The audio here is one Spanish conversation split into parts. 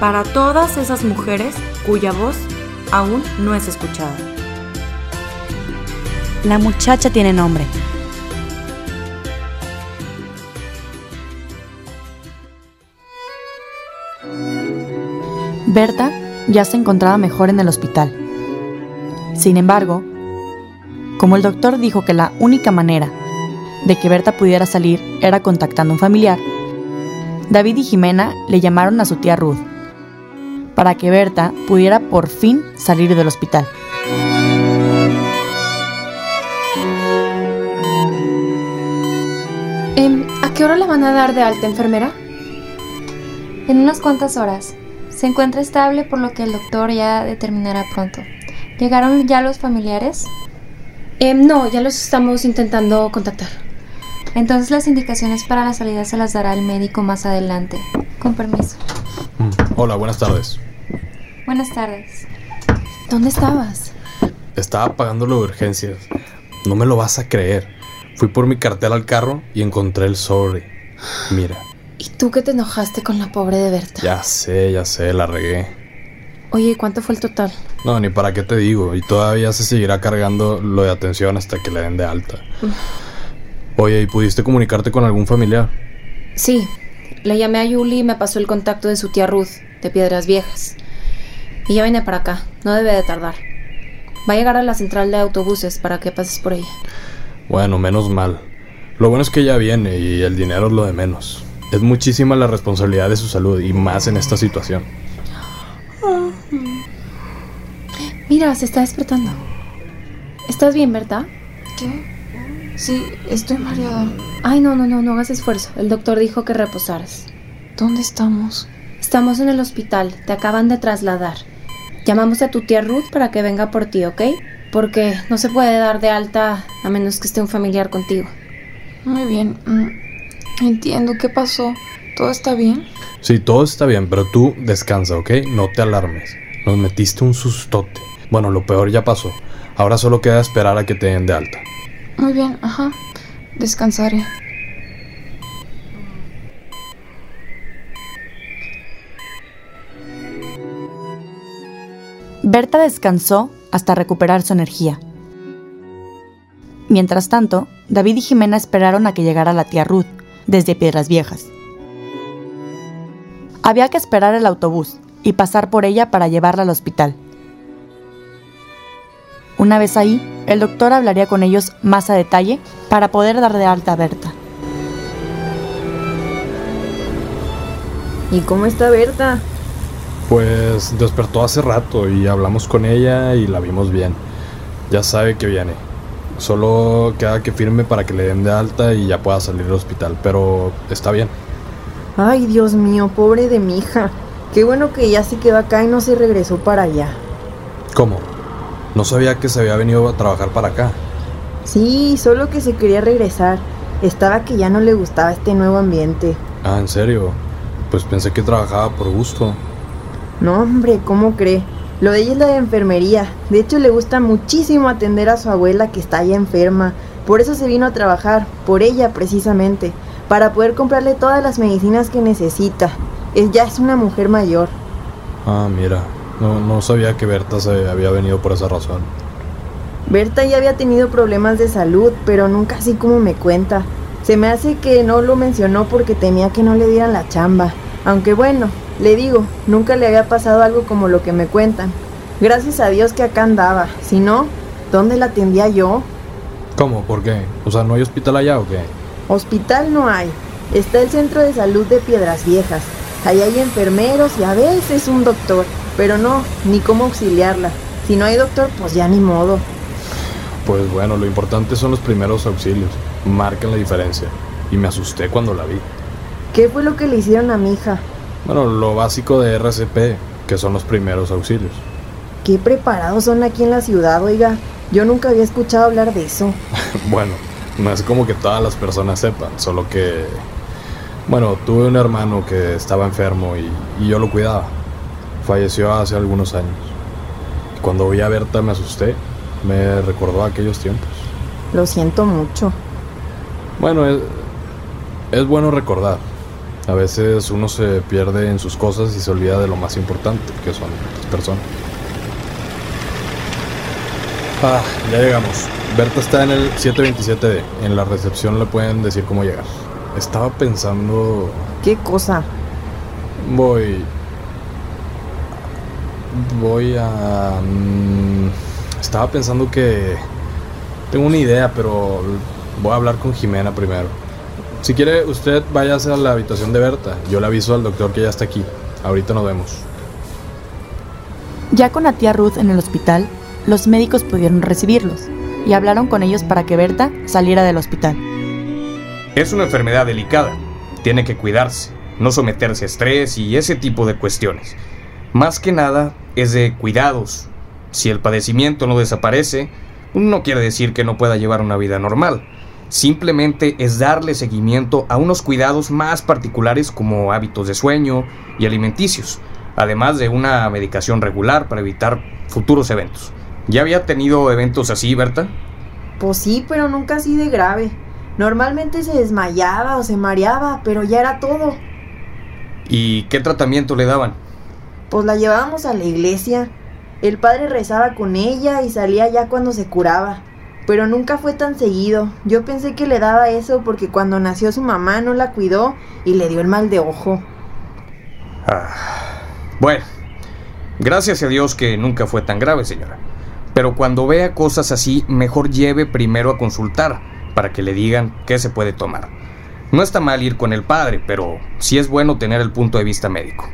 para todas esas mujeres cuya voz aún no es escuchada. La muchacha tiene nombre. Berta ya se encontraba mejor en el hospital. Sin embargo, como el doctor dijo que la única manera de que Berta pudiera salir era contactando a un familiar, David y Jimena le llamaron a su tía Ruth para que Berta pudiera por fin salir del hospital. Em, ¿A qué hora la van a dar de alta, enfermera? En unas cuantas horas. Se encuentra estable por lo que el doctor ya determinará pronto. ¿Llegaron ya los familiares? Em, no, ya los estamos intentando contactar. Entonces las indicaciones para la salida se las dará el médico más adelante. Con permiso. Hola, buenas tardes. Buenas tardes. ¿Dónde estabas? Estaba pagándolo de urgencias. No me lo vas a creer. Fui por mi cartel al carro y encontré el sobre. Mira, ¿Y tú que te enojaste con la pobre de Berta? ya sé, ya sé, la regué. Oye, ¿y ¿cuánto fue el total? No, ni para qué te digo. Y todavía se seguirá cargando lo de atención hasta que le den de alta. Oye, ¿y pudiste comunicarte con algún familiar? Sí, le llamé a Yuli y me pasó el contacto de su tía Ruth, de Piedras Viejas. Y ya viene para acá, no debe de tardar. Va a llegar a la central de autobuses para que pases por ella. Bueno, menos mal. Lo bueno es que ya viene y el dinero es lo de menos. Es muchísima la responsabilidad de su salud y más en esta situación. Mira, se está despertando. ¿Estás bien, Berta? ¿Qué? Sí, estoy mareada. Ay, no, no, no, no hagas esfuerzo. El doctor dijo que reposaras. ¿Dónde estamos? Estamos en el hospital, te acaban de trasladar. Llamamos a tu tía Ruth para que venga por ti, ¿ok? Porque no se puede dar de alta a menos que esté un familiar contigo. Muy bien. mm, Entiendo qué pasó. ¿Todo está bien? Sí, todo está bien, pero tú descansa, ¿ok? No te alarmes. Nos metiste un sustote. Bueno, lo peor ya pasó. Ahora solo queda esperar a que te den de alta. Muy bien, ajá. Descansaré. Berta descansó hasta recuperar su energía. Mientras tanto, David y Jimena esperaron a que llegara la tía Ruth, desde Piedras Viejas. Había que esperar el autobús y pasar por ella para llevarla al hospital. Una vez ahí, el doctor hablaría con ellos más a detalle para poder dar de alta a Berta. ¿Y cómo está Berta? Pues despertó hace rato y hablamos con ella y la vimos bien. Ya sabe que viene. Solo queda que firme para que le den de alta y ya pueda salir del hospital, pero está bien. Ay, Dios mío, pobre de mi hija. Qué bueno que ya se quedó acá y no se regresó para allá. ¿Cómo? No sabía que se había venido a trabajar para acá. Sí, solo que se quería regresar. Estaba que ya no le gustaba este nuevo ambiente. Ah, ¿en serio? Pues pensé que trabajaba por gusto. No, hombre, ¿cómo cree? Lo de ella es la de enfermería. De hecho, le gusta muchísimo atender a su abuela que está ya enferma. Por eso se vino a trabajar, por ella precisamente, para poder comprarle todas las medicinas que necesita. Es, ya es una mujer mayor. Ah, mira. No, no sabía que Berta se había venido por esa razón. Berta ya había tenido problemas de salud, pero nunca así como me cuenta. Se me hace que no lo mencionó porque temía que no le dieran la chamba. Aunque bueno, le digo, nunca le había pasado algo como lo que me cuentan. Gracias a Dios que acá andaba. Si no, ¿dónde la atendía yo? ¿Cómo? ¿Por qué? O sea, ¿no hay hospital allá o qué? Hospital no hay. Está el centro de salud de Piedras Viejas. Ahí hay enfermeros y a veces un doctor. Pero no, ni cómo auxiliarla. Si no hay doctor, pues ya ni modo. Pues bueno, lo importante son los primeros auxilios. Marcan la diferencia. Y me asusté cuando la vi. ¿Qué fue lo que le hicieron a mi hija? Bueno, lo básico de RCP, que son los primeros auxilios. Qué preparados son aquí en la ciudad, oiga. Yo nunca había escuchado hablar de eso. bueno, no es como que todas las personas sepan, solo que... Bueno, tuve un hermano que estaba enfermo y, y yo lo cuidaba. Falleció hace algunos años. Cuando vi a Berta me asusté. Me recordó aquellos tiempos. Lo siento mucho. Bueno, es, es bueno recordar. A veces uno se pierde en sus cosas y se olvida de lo más importante, que son las personas. Ah, ya llegamos. Berta está en el 727D. En la recepción le pueden decir cómo llegar. Estaba pensando... ¿Qué cosa? Voy... Voy a... mm, Estaba pensando que... Tengo una idea, pero voy a hablar con Jimena primero. Si quiere, usted váyase a la habitación de Berta. Yo le aviso al doctor que ya está aquí. Ahorita nos vemos. Ya con la tía Ruth en el hospital, los médicos pudieron recibirlos y hablaron con ellos para que Berta saliera del hospital. Es una enfermedad delicada. Tiene que cuidarse, no someterse a estrés y ese tipo de cuestiones. Más que nada es de cuidados. Si el padecimiento no desaparece, no quiere decir que no pueda llevar una vida normal. Simplemente es darle seguimiento a unos cuidados más particulares como hábitos de sueño y alimenticios, además de una medicación regular para evitar futuros eventos. ¿Ya había tenido eventos así, Berta? Pues sí, pero nunca así de grave. Normalmente se desmayaba o se mareaba, pero ya era todo. ¿Y qué tratamiento le daban? Pues la llevábamos a la iglesia. El padre rezaba con ella y salía ya cuando se curaba. Pero nunca fue tan seguido. Yo pensé que le daba eso porque cuando nació su mamá no la cuidó y le dio el mal de ojo. Ah, bueno, gracias a Dios que nunca fue tan grave, señora. Pero cuando vea cosas así, mejor lleve primero a consultar para que le digan qué se puede tomar. No está mal ir con el padre, pero sí es bueno tener el punto de vista médico.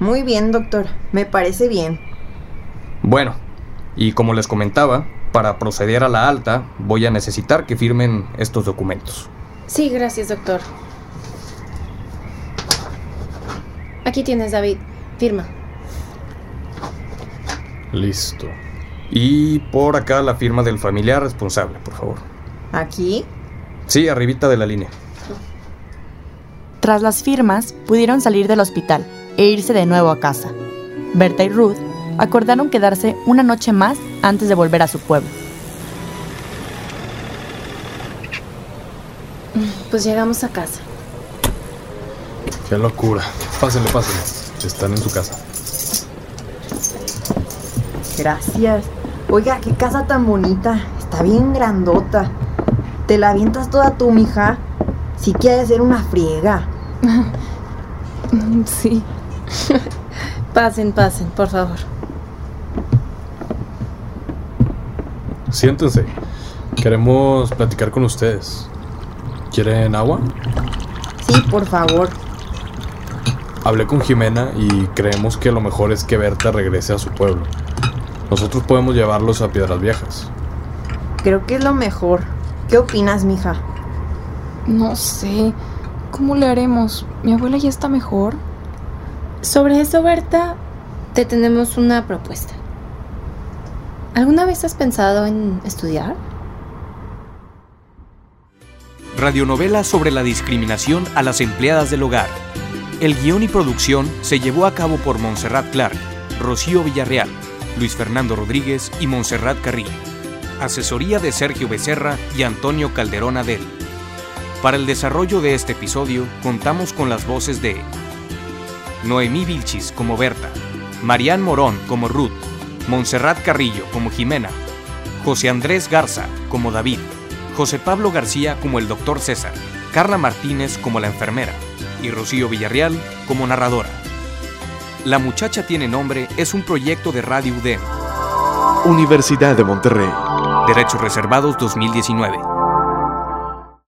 Muy bien, doctor. Me parece bien. Bueno, y como les comentaba, para proceder a la alta voy a necesitar que firmen estos documentos. Sí, gracias, doctor. Aquí tienes, David. Firma. Listo. Y por acá la firma del familiar responsable, por favor. ¿Aquí? Sí, arribita de la línea. Tras las firmas, pudieron salir del hospital e irse de nuevo a casa. Berta y Ruth acordaron quedarse una noche más antes de volver a su pueblo. Pues llegamos a casa. Qué locura. Pásenle, pásenle. Están en su casa. Gracias. Oiga, qué casa tan bonita. Está bien grandota. ¿Te la avientas toda tú, mija? Sí que ha de ser una friega. Sí. Pasen, pasen, por favor. Siéntense. Queremos platicar con ustedes. ¿Quieren agua? Sí, por favor. Hablé con Jimena y creemos que lo mejor es que Berta regrese a su pueblo. Nosotros podemos llevarlos a Piedras Viejas. Creo que es lo mejor. ¿Qué opinas, mija? No sé. ¿Cómo le haremos? ¿Mi abuela ya está mejor? Sobre eso, Berta, te tenemos una propuesta. ¿Alguna vez has pensado en estudiar? Radionovela sobre la discriminación a las empleadas del hogar. El guion y producción se llevó a cabo por Montserrat Clark, Rocío Villarreal, Luis Fernando Rodríguez y Montserrat Carrillo. Asesoría de Sergio Becerra y Antonio Calderón Adel. Para el desarrollo de este episodio contamos con las voces de Noemí Vilchis como Berta, Marián Morón como Ruth, Montserrat Carrillo como Jimena, José Andrés Garza como David, José Pablo García como el doctor César, Carla Martínez como la enfermera y Rocío Villarreal como narradora. La muchacha tiene nombre es un proyecto de Radio UDEM. Universidad de Monterrey. Derechos Reservados 2019.